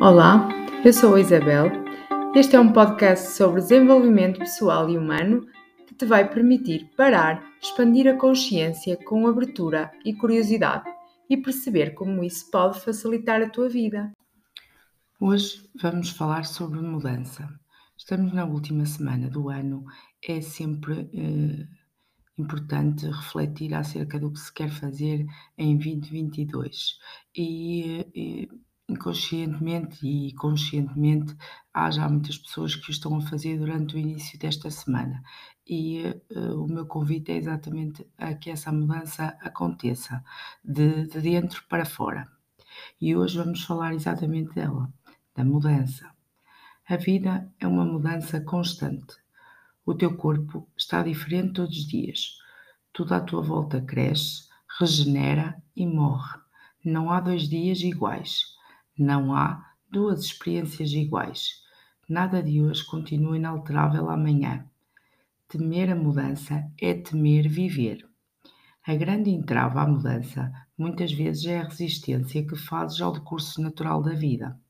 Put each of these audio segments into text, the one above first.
Olá, eu sou a Isabel. Este é um podcast sobre desenvolvimento pessoal e humano que te vai permitir parar, expandir a consciência com abertura e curiosidade e perceber como isso pode facilitar a tua vida. Hoje vamos falar sobre mudança. Estamos na última semana do ano, é sempre eh, importante refletir acerca do que se quer fazer em 2022 e, e inconscientemente e conscientemente há já muitas pessoas que o estão a fazer durante o início desta semana e uh, o meu convite é exatamente a que essa mudança aconteça de, de dentro para fora e hoje vamos falar exatamente dela, da mudança. A vida é uma mudança constante. O teu corpo está diferente todos os dias. Tudo à tua volta cresce, regenera e morre. Não há dois dias iguais. Não há duas experiências iguais. Nada de hoje continua inalterável amanhã. Temer a mudança é temer viver. A grande entrave à mudança muitas vezes é a resistência que fazes ao decurso natural da vida.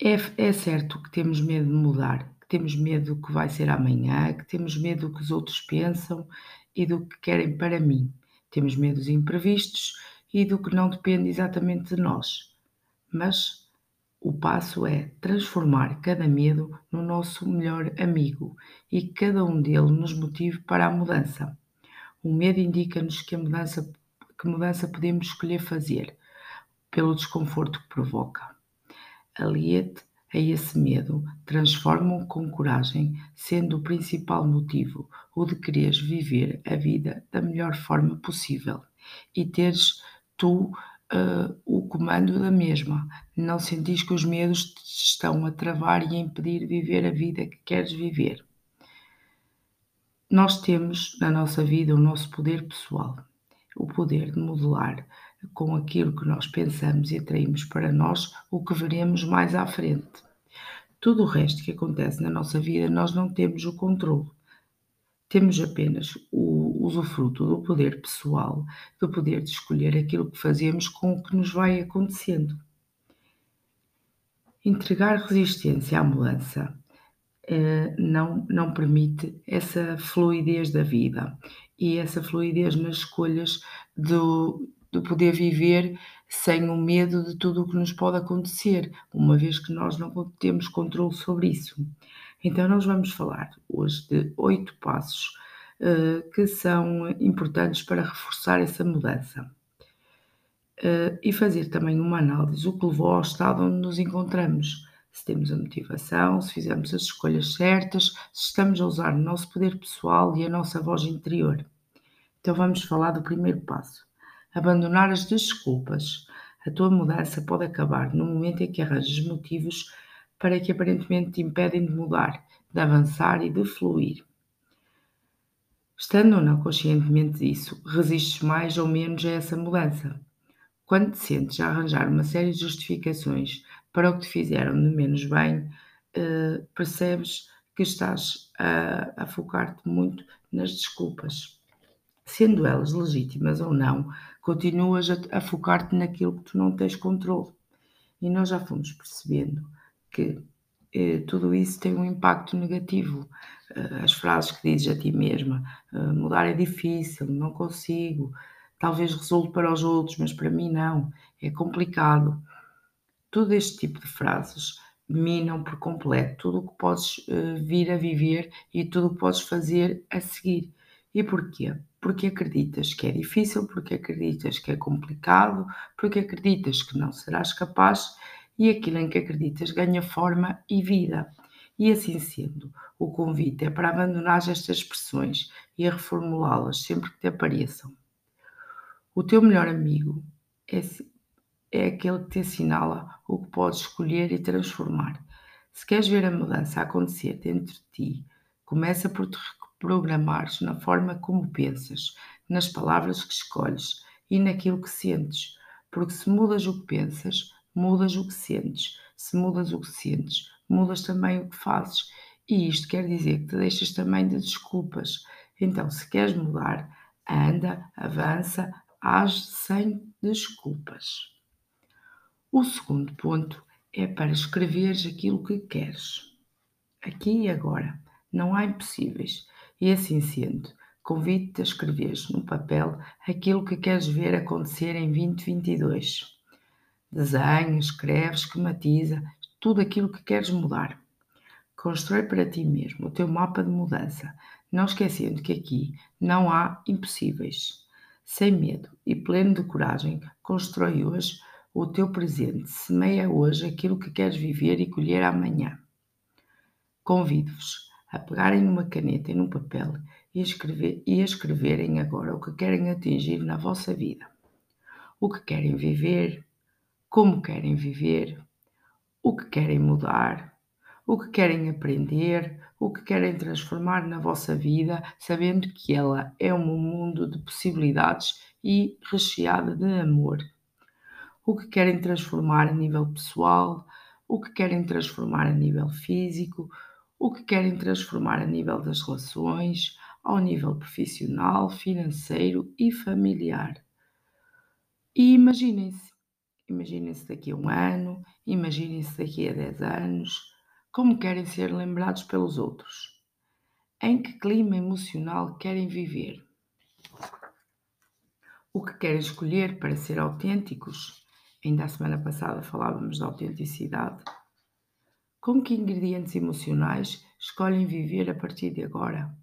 É, é certo que temos medo de mudar, que temos medo do que vai ser amanhã, que temos medo do que os outros pensam e do que querem para mim. Temos medos imprevistos e do que não depende exatamente de nós. Mas o passo é transformar cada medo no nosso melhor amigo e cada um dele nos motive para a mudança. O medo indica-nos que a mudança que mudança podemos escolher fazer, pelo desconforto que provoca. Alia-te a esse medo, transforma-o com coragem, sendo o principal motivo o de quereres viver a vida da melhor forma possível e teres tu uh, o comando da mesma. Não sentis que os medos te estão a travar e a impedir viver a vida que queres viver. Nós temos na nossa vida o nosso poder pessoal, o poder de modelar com aquilo que nós pensamos e atraímos para nós o que veremos mais à frente. Tudo o resto que acontece na nossa vida nós não temos o controle. Temos apenas o usufruto do poder pessoal, do poder de escolher aquilo que fazemos com o que nos vai acontecendo. Entregar resistência à mudança eh, não, não permite essa fluidez da vida e essa fluidez nas escolhas do, do poder viver sem o medo de tudo o que nos pode acontecer, uma vez que nós não temos controle sobre isso. Então, nós vamos falar hoje de oito passos que são importantes para reforçar essa mudança. Uh, e fazer também uma análise o que levou ao estado onde nos encontramos. Se temos a motivação, se fizemos as escolhas certas, se estamos a usar o nosso poder pessoal e a nossa voz interior. Então vamos falar do primeiro passo. Abandonar as desculpas. A tua mudança pode acabar no momento em que arranjas motivos para que aparentemente te impedem de mudar, de avançar e de fluir. Estando ou não conscientemente disso, resistes mais ou menos a essa mudança. Quando te sentes a arranjar uma série de justificações para o que te fizeram de menos bem, uh, percebes que estás a, a focar-te muito nas desculpas. Sendo elas legítimas ou não, continuas a, a focar-te naquilo que tu não tens controle. E nós já fomos percebendo que eh, tudo isso tem um impacto negativo. Eh, as frases que dizes a ti mesma, eh, mudar é difícil, não consigo, talvez resulte para os outros, mas para mim não, é complicado. Todo este tipo de frases minam por completo tudo o que podes eh, vir a viver e tudo o que podes fazer a seguir. E porquê? Porque acreditas que é difícil, porque acreditas que é complicado, porque acreditas que não serás capaz e aquilo em que acreditas ganha forma e vida. E assim sendo, o convite é para abandonar estas expressões e a reformulá-las sempre que te apareçam. O teu melhor amigo é, é aquele que te assinala o que podes escolher e transformar. Se queres ver a mudança acontecer dentro de ti, começa por te reprogramares na forma como pensas, nas palavras que escolhes e naquilo que sentes, porque se mudas o que pensas, mudas o que sentes. Se mudas o que sentes, mudas também o que fazes. E isto quer dizer que te deixas também de desculpas. Então, se queres mudar, anda, avança, age sem desculpas. O segundo ponto é para escreveres aquilo que queres. Aqui e agora. Não há impossíveis. E assim sendo, convido-te a escreveres no papel aquilo que queres ver acontecer em 2022. Desenha, escreve, esquematiza, tudo aquilo que queres mudar. Constrói para ti mesmo o teu mapa de mudança, não esquecendo que aqui não há impossíveis. Sem medo e pleno de coragem, constrói hoje o teu presente, semeia hoje aquilo que queres viver e colher amanhã. Convido-vos a pegarem numa caneta e num papel e, escrever, e a escreverem agora o que querem atingir na vossa vida. O que querem viver, como querem viver, o que querem mudar, o que querem aprender, o que querem transformar na vossa vida, sabendo que ela é um mundo de possibilidades e recheada de amor. O que querem transformar a nível pessoal, o que querem transformar a nível físico, o que querem transformar a nível das relações, ao nível profissional, financeiro e familiar. E imaginem-se, imaginem-se daqui a um ano, imaginem-se daqui a 10 anos, como querem ser lembrados pelos outros. Em que clima emocional querem viver? O que querem escolher para ser autênticos? Ainda a semana passada falávamos da autenticidade. Com que ingredientes emocionais escolhem viver a partir de agora?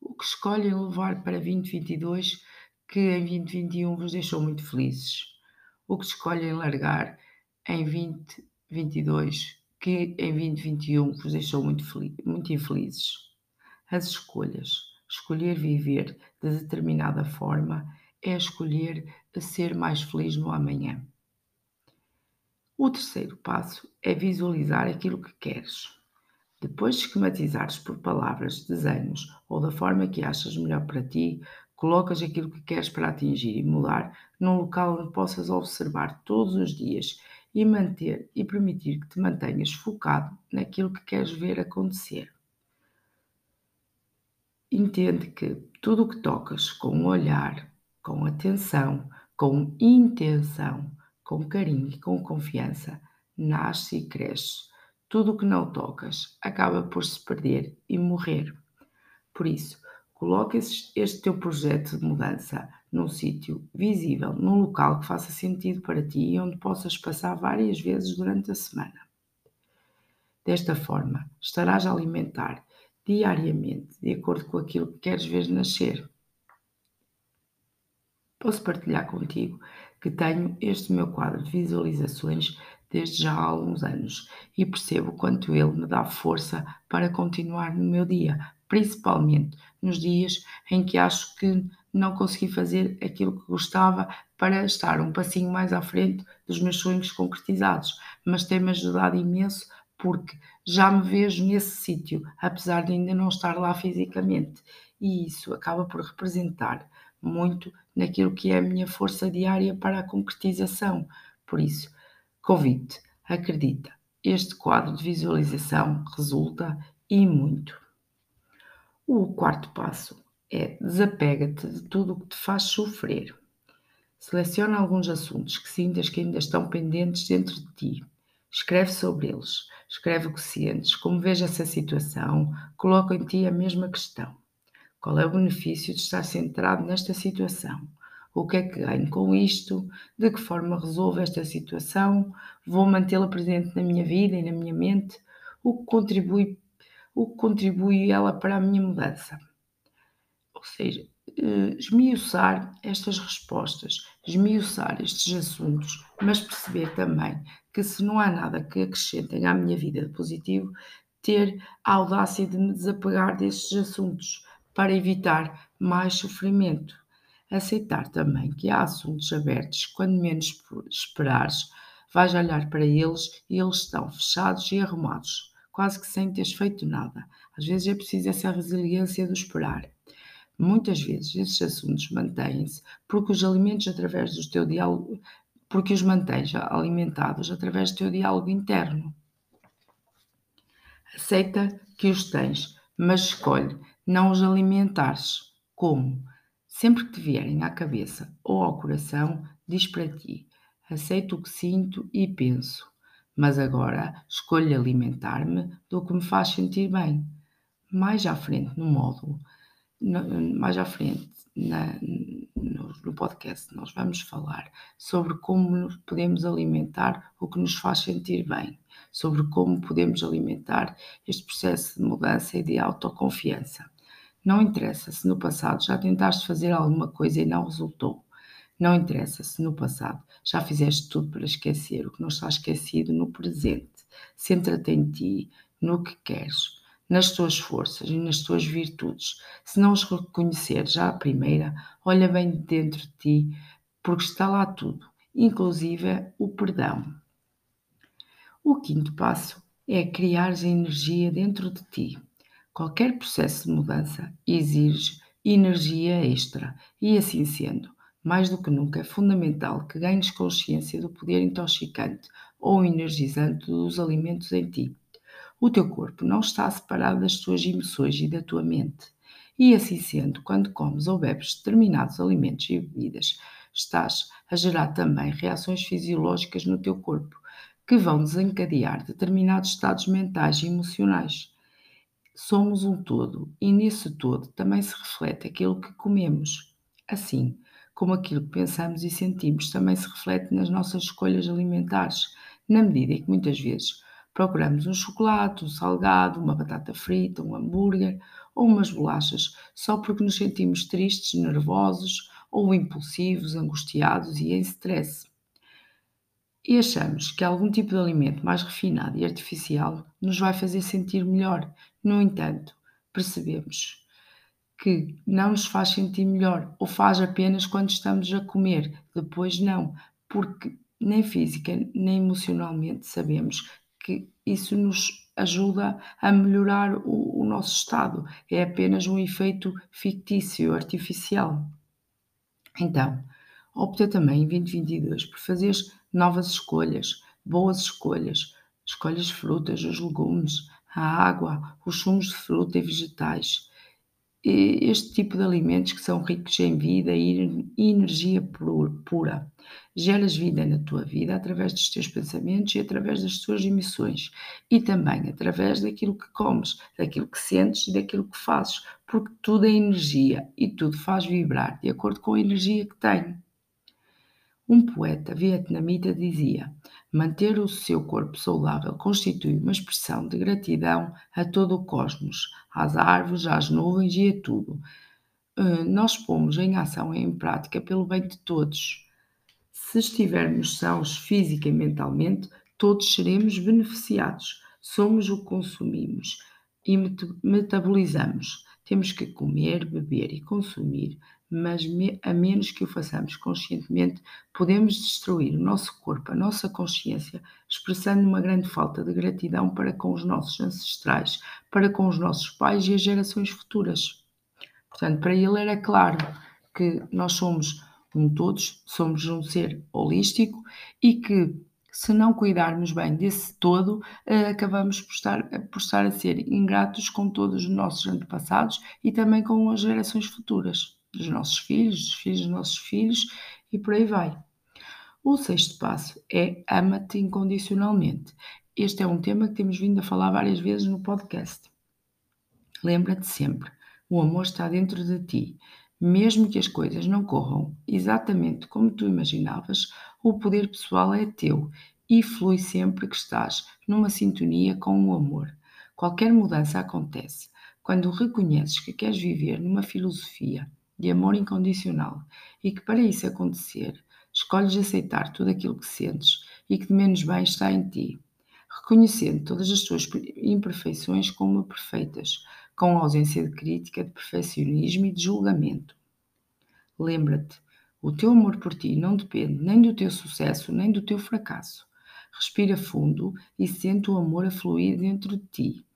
O que escolhem levar para 2022 que em 2021 vos deixou muito felizes? O que escolhem largar em 2022 que em 2021 vos deixou muito, muito infelizes? As escolhas. Escolher viver de determinada forma é escolher ser mais feliz no amanhã. O terceiro passo é visualizar aquilo que queres. Depois de esquematizares por palavras, desenhos ou da forma que achas melhor para ti, colocas aquilo que queres para atingir e mudar num local onde possas observar todos os dias e manter e permitir que te mantenhas focado naquilo que queres ver acontecer. Entende que tudo o que tocas com olhar, com atenção, com intenção, com carinho e com confiança, nasce e cresce. Tudo o que não tocas acaba por se perder e morrer. Por isso, coloque este teu projeto de mudança num sítio visível, num local que faça sentido para ti e onde possas passar várias vezes durante a semana. Desta forma, estarás a alimentar diariamente, de acordo com aquilo que queres ver nascer. Posso partilhar contigo que tenho este meu quadro de visualizações desde já há alguns anos e percebo quanto ele me dá força para continuar no meu dia, principalmente nos dias em que acho que não consegui fazer aquilo que gostava para estar um passinho mais à frente dos meus sonhos concretizados, mas tem-me ajudado imenso porque já me vejo nesse sítio, apesar de ainda não estar lá fisicamente, e isso acaba por representar muito naquilo que é a minha força diária para a concretização. Por isso, convido-te, acredita, este quadro de visualização resulta e muito. O quarto passo é desapega-te de tudo o que te faz sofrer. Seleciona alguns assuntos que sintas que ainda estão pendentes dentro de ti. Escreve sobre eles. Escreve o que sentes, como vês essa situação, coloca em ti a mesma questão. Qual é o benefício de estar centrado nesta situação? O que é que ganho com isto? De que forma resolvo esta situação? Vou mantê-la presente na minha vida e na minha mente? O que contribui, o que contribui ela para a minha mudança? Ou seja, eh, esmiuçar estas respostas, esmiuçar estes assuntos, mas perceber também que se não há nada que acrescentem à minha vida de positivo, ter a audácia de me desapegar destes assuntos para evitar mais sofrimento. Aceitar também que há assuntos abertos, quando menos esperares, vais olhar para eles e eles estão fechados e arrumados, quase que sem teres feito nada. Às vezes é preciso essa resiliência do esperar. Muitas vezes esses assuntos mantêm-se porque os alimentos através do teu diálogo, porque os mantens alimentados através do teu diálogo interno. Aceita que os tens, mas escolhe não os alimentares. Como? Sempre que te vierem à cabeça ou ao coração, diz para ti: aceito o que sinto e penso, mas agora escolho alimentar-me do que me faz sentir bem. Mais à frente no módulo, mais à frente na, no, no, podcast, nós vamos falar sobre como podemos alimentar o que nos faz sentir bem, sobre como podemos alimentar este processo de mudança e de autoconfiança. Não interessa se no passado já tentaste fazer alguma coisa e não resultou. Não interessa se no passado já fizeste tudo para esquecer o que não está esquecido no presente. Centra-te em ti, no que queres, nas tuas forças e nas tuas virtudes. Se não os reconhecer já à primeira, olha bem dentro de ti, porque está lá tudo, inclusive o perdão. O quinto passo é criar energia dentro de ti. Qualquer processo de mudança exige energia extra e, assim sendo, mais do que nunca é fundamental que ganhes consciência do poder intoxicante ou energizante dos alimentos em ti. O teu corpo não está separado das tuas emoções e da tua mente. E assim sendo, quando comes ou bebes determinados alimentos e bebidas, estás a gerar também reações fisiológicas no teu corpo, que vão desencadear determinados estados mentais e emocionais. Somos um todo e nesse todo também se reflete aquilo que comemos. Assim, como aquilo que pensamos e sentimos também se reflete nas nossas escolhas alimentares, na medida em que muitas vezes procuramos um chocolate, um salgado, uma batata frita, um hambúrguer ou umas bolachas só porque nos sentimos tristes, nervosos ou impulsivos, angustiados e em stress e achamos que algum tipo de alimento mais refinado e artificial nos vai fazer sentir melhor. No entanto, percebemos que não nos faz sentir melhor ou faz apenas quando estamos a comer, depois não, porque nem física nem emocionalmente sabemos que isso nos ajuda a melhorar o, o nosso estado, é apenas um efeito fictício, artificial. Então, opta também em 2022 por fazeres novas escolhas, boas escolhas. Escolhas frutas, os legumes, a água, os sumos de fruta e vegetais. Este tipo de alimentos que são ricos em vida e energia pura. Geras vida na tua vida através dos teus pensamentos e através das tuas emissões. E também através daquilo que comes, daquilo que sentes e daquilo que fazes. Porque tudo é energia e tudo faz vibrar de acordo com a energia que tem. Um poeta vietnamita dizia: manter o seu corpo saudável constitui uma expressão de gratidão a todo o cosmos, às árvores, às nuvens e a tudo. Uh, nós pomos em ação e em prática pelo bem de todos. Se estivermos sãos física e mentalmente, todos seremos beneficiados. Somos o que consumimos e metabolizamos. Temos que comer, beber e consumir mas me, a menos que o façamos conscientemente, podemos destruir o nosso corpo, a nossa consciência, expressando uma grande falta de gratidão para com os nossos ancestrais, para com os nossos pais e as gerações futuras. Portanto, para ele era claro que nós somos um todos, somos um ser holístico e que se não cuidarmos bem desse todo, eh, acabamos por estar, por estar a ser ingratos com todos os nossos antepassados e também com as gerações futuras dos nossos filhos, dos filhos dos nossos filhos e por aí vai. O sexto passo é ama-te incondicionalmente. Este é um tema que temos vindo a falar várias vezes no podcast. Lembra-te sempre, o amor está dentro de ti. Mesmo que as coisas não corram exatamente como tu imaginavas, o poder pessoal é teu e flui sempre que estás numa sintonia com o amor. Qualquer mudança acontece quando reconheces que queres viver numa filosofia de amor incondicional e que para isso acontecer, escolhes aceitar tudo aquilo que sentes e que de menos bem está em ti, reconhecendo todas as tuas imperfeições como perfeitas, com ausência de crítica, de perfeccionismo e de julgamento. Lembra-te, o teu amor por ti não depende nem do teu sucesso nem do teu fracasso. Respira fundo e sente o amor a fluir dentro de ti.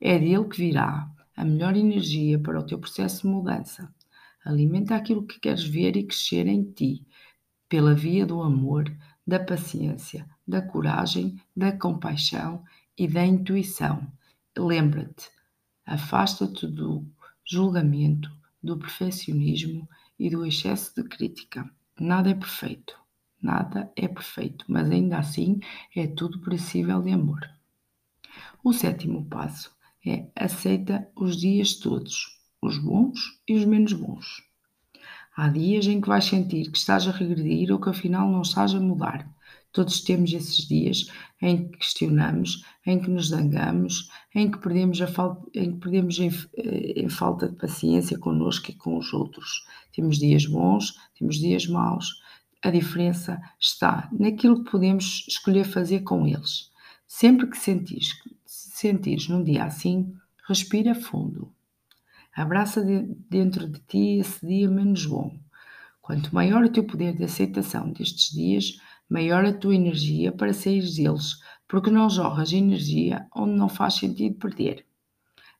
É dele que virá a melhor energia para o teu processo de mudança. Alimenta aquilo que queres ver e crescer em ti, pela via do amor, da paciência, da coragem, da compaixão e da intuição. Lembra-te, afasta-te do julgamento, do perfeccionismo e do excesso de crítica. Nada é perfeito. nada é perfeito, mas ainda assim é tudo possível de amor. O sétimo passo é aceita os dias todos, os bons e os menos bons. Há dias em que vais sentir que estás a regredir ou que afinal não estás a mudar. Todos temos esses dias em que questionamos, em que nos zangamos, em que perdemos, a em, que perdemos em, eh, em falta de paciência connosco e com os outros. Temos dias bons, temos dias maus. A diferença está naquilo que podemos escolher fazer com eles. Sempre que sentires, sentires num dia assim, respira fundo. Abraça de, dentro de ti esse dia menos bom. Quanto maior o teu poder de aceitação destes dias, maior a tua energia para sair deles, porque não jorras energia onde não faz sentido perder.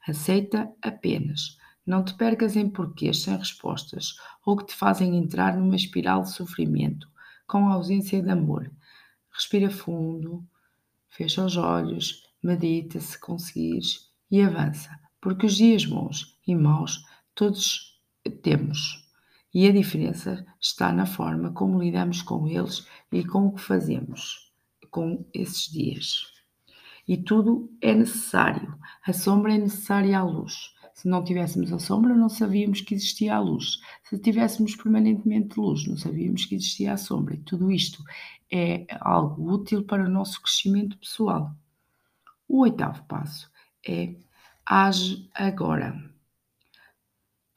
Aceita apenas. Não te percas em porquês sem respostas ou que te fazem entrar numa espiral de sofrimento, com ausência de amor. Respira fundo, fecha os olhos, medita se conseguires e avança, porque os dias bons e maus todos temos e a diferença está na forma como lidamos com eles e com o que fazemos com esses dias. E tudo é necessário. A sombra é necessária à luz. Se não tivéssemos a sombra, não sabíamos que existia a luz. Se tivéssemos permanentemente luz, não sabíamos que existia a sombra. E tudo isto é algo útil para o nosso crescimento pessoal. O oitavo passo é age agora.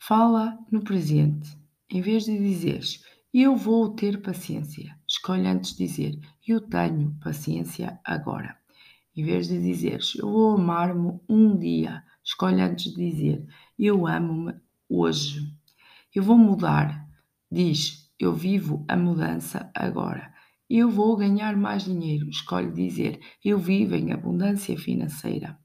Fala no presente em vez de dizeres eu vou ter paciência, escolhe antes dizer eu tenho paciência agora. Em vez de dizeres eu vou amar-me um dia, escolhe antes de dizer eu amo-me hoje. Eu vou mudar, diz eu vivo a mudança agora. Eu vou ganhar mais dinheiro, escolhe dizer eu vivo em abundância financeira.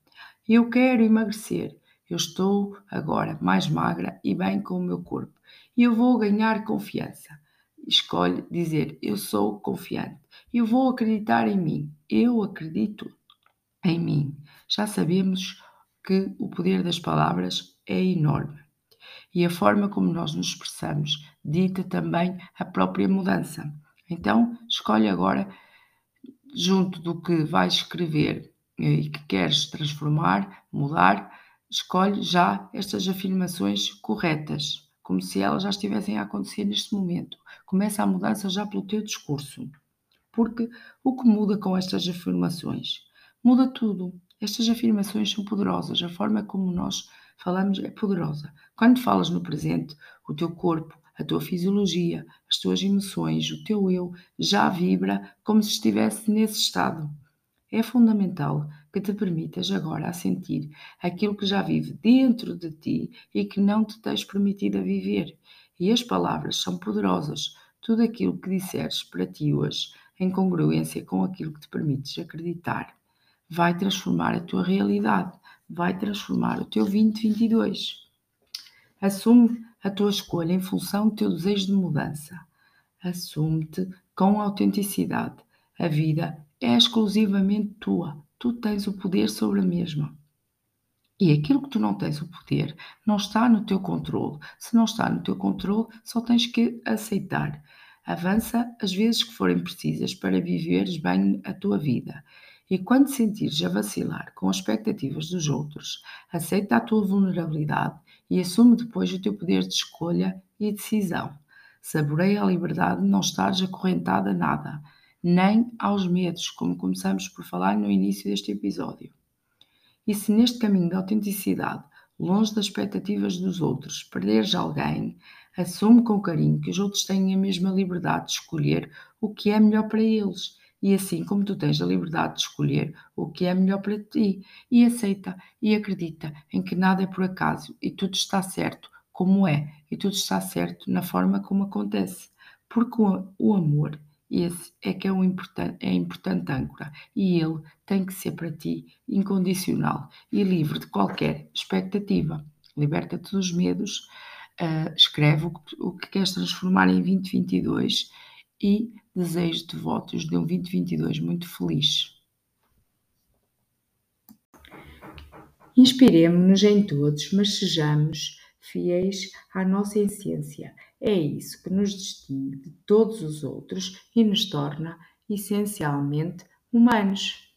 Eu quero emagrecer, eu estou agora mais magra e bem com o meu corpo e eu vou ganhar confiança. Escolhe dizer: Eu sou confiante. Eu vou acreditar em mim. Eu acredito em mim. Já sabemos que o poder das palavras é enorme. E a forma como nós nos expressamos dita também a própria mudança. Então, escolhe agora, junto do que vais escrever e que queres transformar, mudar, escolhe já estas afirmações corretas como se elas já estivessem a acontecer neste momento. Começa a mudança já pelo teu discurso. Porque o que muda com estas afirmações? Muda tudo. Estas afirmações são poderosas. A forma como nós falamos é poderosa. Quando falas no presente, o teu corpo, a tua fisiologia, as tuas emoções, o teu eu já vibra como se estivesse nesse estado. É fundamental que te permitas agora a sentir aquilo que já vive dentro de ti e que não te tens permitido a viver. E as palavras são poderosas. Tudo aquilo que disseres para ti hoje, em congruência com aquilo que te permites acreditar, vai transformar a tua realidade, vai transformar o teu 2022. Assume a tua escolha em função do teu desejo de mudança. Assume-te com autenticidade. A vida é exclusivamente tua. Tu tens o poder sobre a mesma. E aquilo que tu não tens o poder não está no teu controle. Se não está no teu controle, só tens que aceitar. Avança as vezes que forem precisas para viveres bem a tua vida. E quando sentires a vacilar com as expectativas dos outros, aceita a tua vulnerabilidade e assume depois o teu poder de escolha e decisão. Saboreia a liberdade de não estares acorrentada a nada nem aos medos, como começamos por falar no início deste episódio. E se neste caminho da autenticidade, longe das expectativas dos outros, perderes alguém, assume com carinho que os outros têm a mesma liberdade de escolher o que é melhor para eles. E assim como tu tens a liberdade de escolher o que é melhor para ti, e aceita e acredita em que nada é por acaso e tudo está certo como é, e tudo está certo na forma como acontece. Porque o amor esse é que é, um importante, é importante âncora e ele tem que ser para ti incondicional e livre de qualquer expectativa. Liberta-te dos medos, uh, escreve o que, o que queres transformar em 2022 e desejo-te votos de um 2022 muito feliz. Inspiremos-nos em todos, mas sejamos fiéis à nossa essência. É isso que nos distingue de todos os outros e nos torna essencialmente humanos.